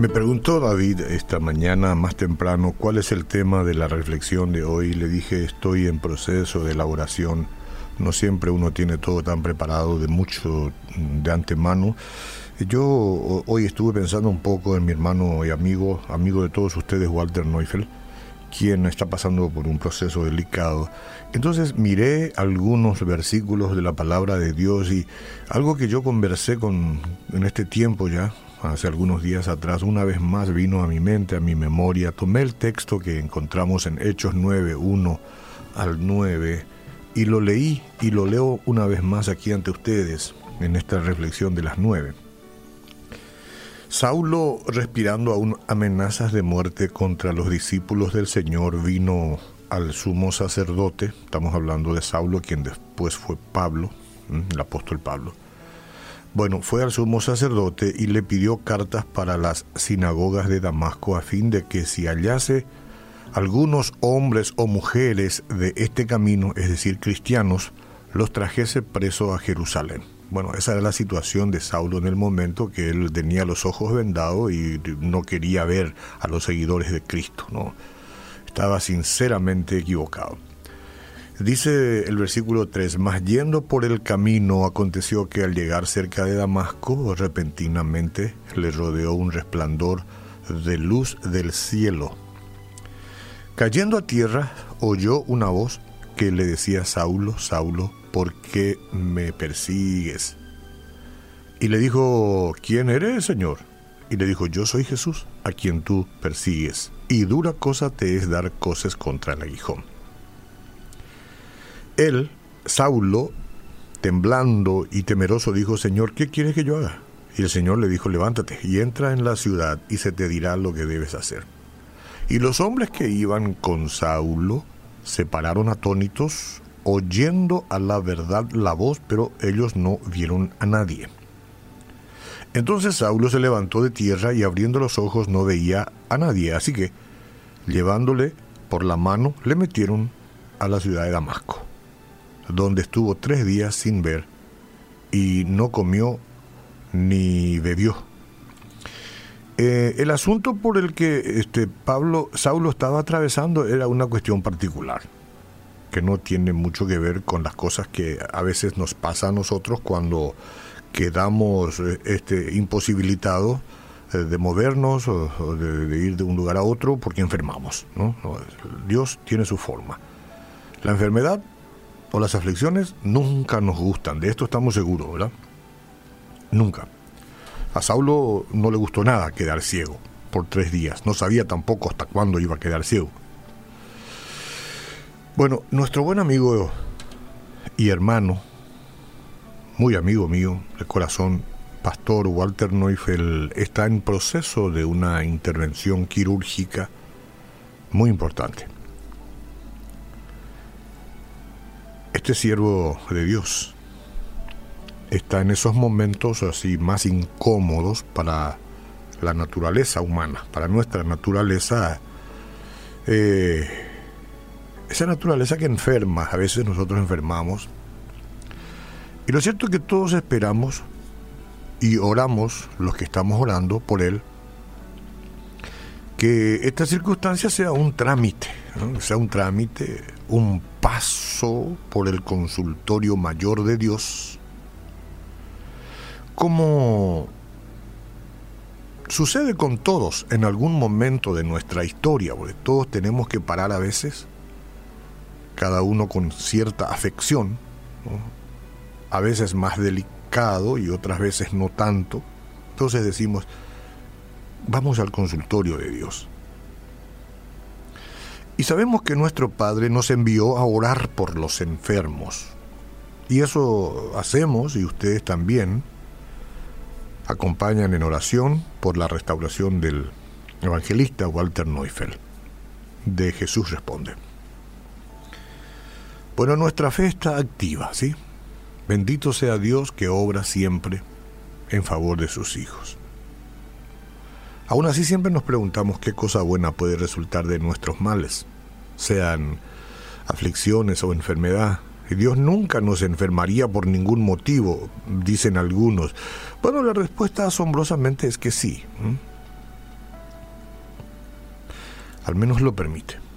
Me preguntó David esta mañana más temprano cuál es el tema de la reflexión de hoy. Le dije estoy en proceso de elaboración. No siempre uno tiene todo tan preparado de mucho de antemano. Yo hoy estuve pensando un poco en mi hermano y amigo, amigo de todos ustedes, Walter Neufeld, quien está pasando por un proceso delicado. Entonces miré algunos versículos de la palabra de Dios y algo que yo conversé con en este tiempo ya, hace algunos días atrás, una vez más vino a mi mente, a mi memoria. Tomé el texto que encontramos en Hechos 9, 1 al 9, y lo leí y lo leo una vez más aquí ante ustedes en esta reflexión de las 9. Saulo, respirando aún amenazas de muerte contra los discípulos del Señor, vino al sumo sacerdote, estamos hablando de Saulo, quien después fue Pablo, el apóstol Pablo, bueno, fue al sumo sacerdote y le pidió cartas para las sinagogas de Damasco a fin de que si hallase algunos hombres o mujeres de este camino, es decir, cristianos, los trajese preso a Jerusalén. Bueno, esa era la situación de Saulo en el momento que él tenía los ojos vendados y no quería ver a los seguidores de Cristo, ¿no? Estaba sinceramente equivocado. Dice el versículo 3, mas yendo por el camino aconteció que al llegar cerca de Damasco, repentinamente le rodeó un resplandor de luz del cielo. Cayendo a tierra, oyó una voz que le decía, Saulo, Saulo, ¿por qué me persigues? Y le dijo, ¿quién eres, Señor? Y le dijo, yo soy Jesús, a quien tú persigues, y dura cosa te es dar cosas contra el aguijón. Él, Saulo, temblando y temeroso, dijo, Señor, ¿qué quieres que yo haga? Y el Señor le dijo, levántate y entra en la ciudad y se te dirá lo que debes hacer. Y los hombres que iban con Saulo se pararon atónitos, oyendo a la verdad la voz, pero ellos no vieron a nadie. Entonces Saulo se levantó de tierra y abriendo los ojos no veía a nadie, así que, llevándole por la mano, le metieron a la ciudad de Damasco donde estuvo tres días sin ver y no comió ni bebió. Eh, el asunto por el que este Pablo Saulo estaba atravesando era una cuestión particular que no tiene mucho que ver con las cosas que a veces nos pasa a nosotros cuando quedamos eh, este, imposibilitados eh, de movernos o, de, ir de un lugar a otro porque enfermamos. Dios tiene su forma. La enfermedad o las aflicciones nunca nos gustan, de esto estamos seguros, ¿verdad? Nunca. A Saulo no le gustó nada quedar ciego por tres días, no sabía tampoco hasta cuándo iba a quedar ciego. Bueno, nuestro buen amigo y hermano, muy amigo mío de corazón, Pastor Walter Neufeld, está en proceso de una intervención quirúrgica muy importante. Este siervo de Dios está en esos momentos así más incómodos para la naturaleza humana, para nuestra naturaleza, eh, esa naturaleza que enferma, a veces nosotros enfermamos. Y lo cierto es que todos esperamos y oramos, los que estamos orando por él, que esta circunstancia sea un trámite, sea un trámite, un paso por el consultorio mayor de Dios, como sucede con todos en algún momento de nuestra historia, porque todos tenemos que parar a veces, cada uno con cierta afección, a veces más delicado y otras veces no tanto. Entonces decimos, vamos al consultorio de Dios. Y sabemos que nuestro Padre nos envió a orar por los enfermos. Y eso hacemos, y ustedes también acompañan en oración por la restauración del evangelista Walter Neufeld. De Jesús responde. Bueno, nuestra fe está activa, ¿sí? Bendito sea Dios que obra siempre en favor de sus hijos. Aún así siempre nos preguntamos qué cosa buena puede resultar de nuestros males, sean aflicciones o enfermedad. Y Dios nunca nos enfermaría por ningún motivo, dicen algunos. Bueno, la respuesta asombrosamente es que sí. Al menos lo permite.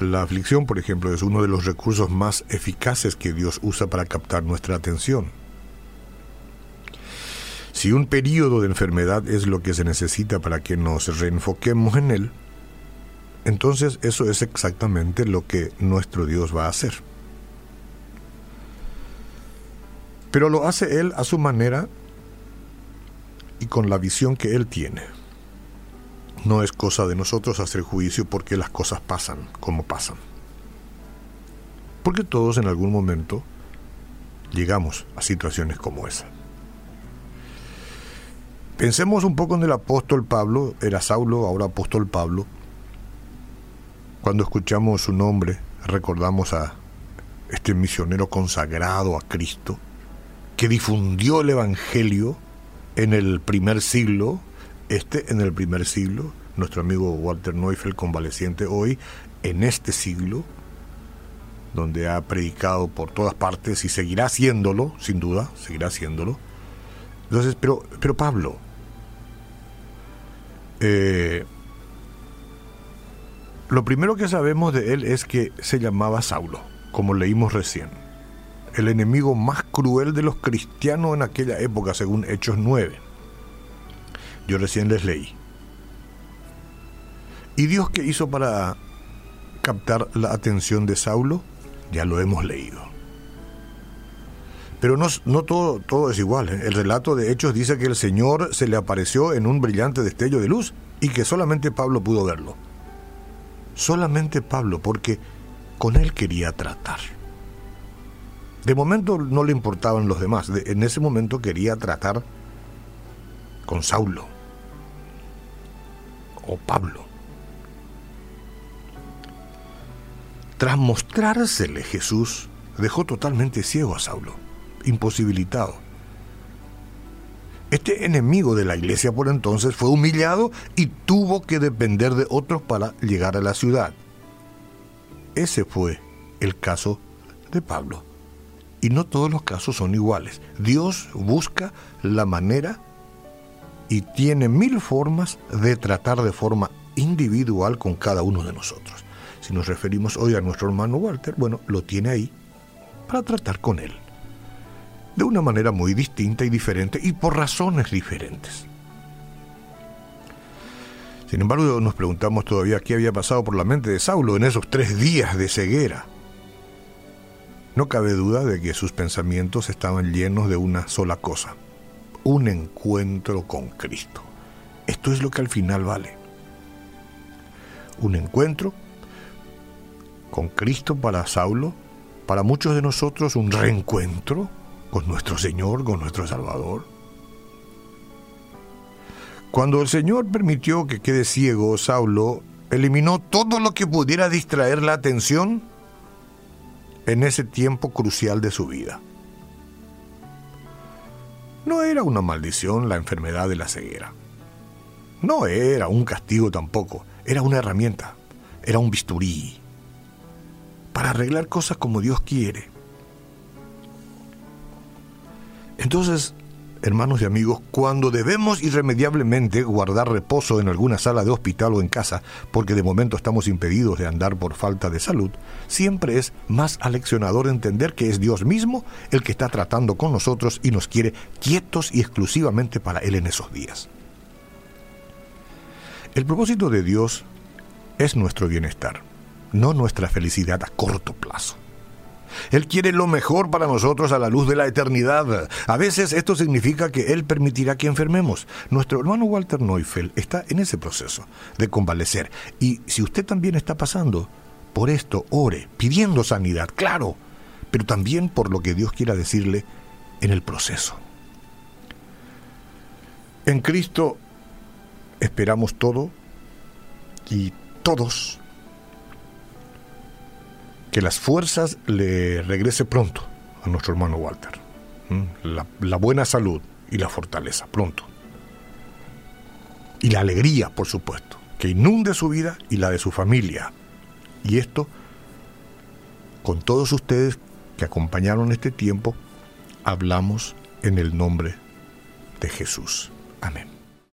La aflicción, por ejemplo, es uno de los recursos más eficaces que Dios usa para captar nuestra atención. Si un periodo de enfermedad es lo que se necesita para que nos reenfoquemos en Él, entonces eso es exactamente lo que nuestro Dios va a hacer. Pero lo hace Él a su manera y con la visión que Él tiene. No es cosa de nosotros hacer juicio porque las cosas pasan como pasan. Porque todos en algún momento llegamos a situaciones como esa. Pensemos un poco en el apóstol Pablo, era Saulo, ahora apóstol Pablo. Cuando escuchamos su nombre, recordamos a este misionero consagrado a Cristo, que difundió el Evangelio en el primer siglo, este en el primer siglo, nuestro amigo Walter Neufeld, convaleciente hoy, en este siglo, donde ha predicado por todas partes y seguirá haciéndolo, sin duda, seguirá haciéndolo. Entonces, pero, pero Pablo, eh, lo primero que sabemos de él es que se llamaba Saulo, como leímos recién. El enemigo más cruel de los cristianos en aquella época, según Hechos 9. Yo recién les leí. ¿Y Dios qué hizo para captar la atención de Saulo? Ya lo hemos leído. Pero no, no todo, todo es igual. ¿eh? El relato de Hechos dice que el Señor se le apareció en un brillante destello de luz y que solamente Pablo pudo verlo. Solamente Pablo, porque con él quería tratar. De momento no le importaban los demás, en ese momento quería tratar con Saulo o Pablo. Tras mostrársele Jesús, dejó totalmente ciego a Saulo, imposibilitado. Este enemigo de la iglesia por entonces fue humillado y tuvo que depender de otros para llegar a la ciudad. Ese fue el caso de Pablo. Y no todos los casos son iguales. Dios busca la manera y tiene mil formas de tratar de forma individual con cada uno de nosotros. Si nos referimos hoy a nuestro hermano Walter, bueno, lo tiene ahí para tratar con él. De una manera muy distinta y diferente y por razones diferentes. Sin embargo, nos preguntamos todavía qué había pasado por la mente de Saulo en esos tres días de ceguera. No cabe duda de que sus pensamientos estaban llenos de una sola cosa, un encuentro con Cristo. Esto es lo que al final vale. Un encuentro con Cristo para Saulo, para muchos de nosotros un reencuentro con nuestro Señor, con nuestro Salvador. Cuando el Señor permitió que quede ciego, Saulo eliminó todo lo que pudiera distraer la atención en ese tiempo crucial de su vida. No era una maldición la enfermedad de la ceguera. No era un castigo tampoco, era una herramienta, era un bisturí, para arreglar cosas como Dios quiere. Entonces, hermanos y amigos, cuando debemos irremediablemente guardar reposo en alguna sala de hospital o en casa, porque de momento estamos impedidos de andar por falta de salud, siempre es más aleccionador entender que es Dios mismo el que está tratando con nosotros y nos quiere quietos y exclusivamente para Él en esos días. El propósito de Dios es nuestro bienestar no nuestra felicidad a corto plazo. Él quiere lo mejor para nosotros a la luz de la eternidad. A veces esto significa que Él permitirá que enfermemos. Nuestro hermano Walter Neufeld está en ese proceso de convalecer. Y si usted también está pasando por esto, ore, pidiendo sanidad, claro, pero también por lo que Dios quiera decirle en el proceso. En Cristo esperamos todo y todos que las fuerzas le regrese pronto a nuestro hermano Walter. La, buena salud y la fortaleza, pronto. Y la alegría, por supuesto, que inunde su vida y la de su familia. Y esto, con todos ustedes que acompañaron este tiempo, hablamos en el nombre de Jesús. Amén.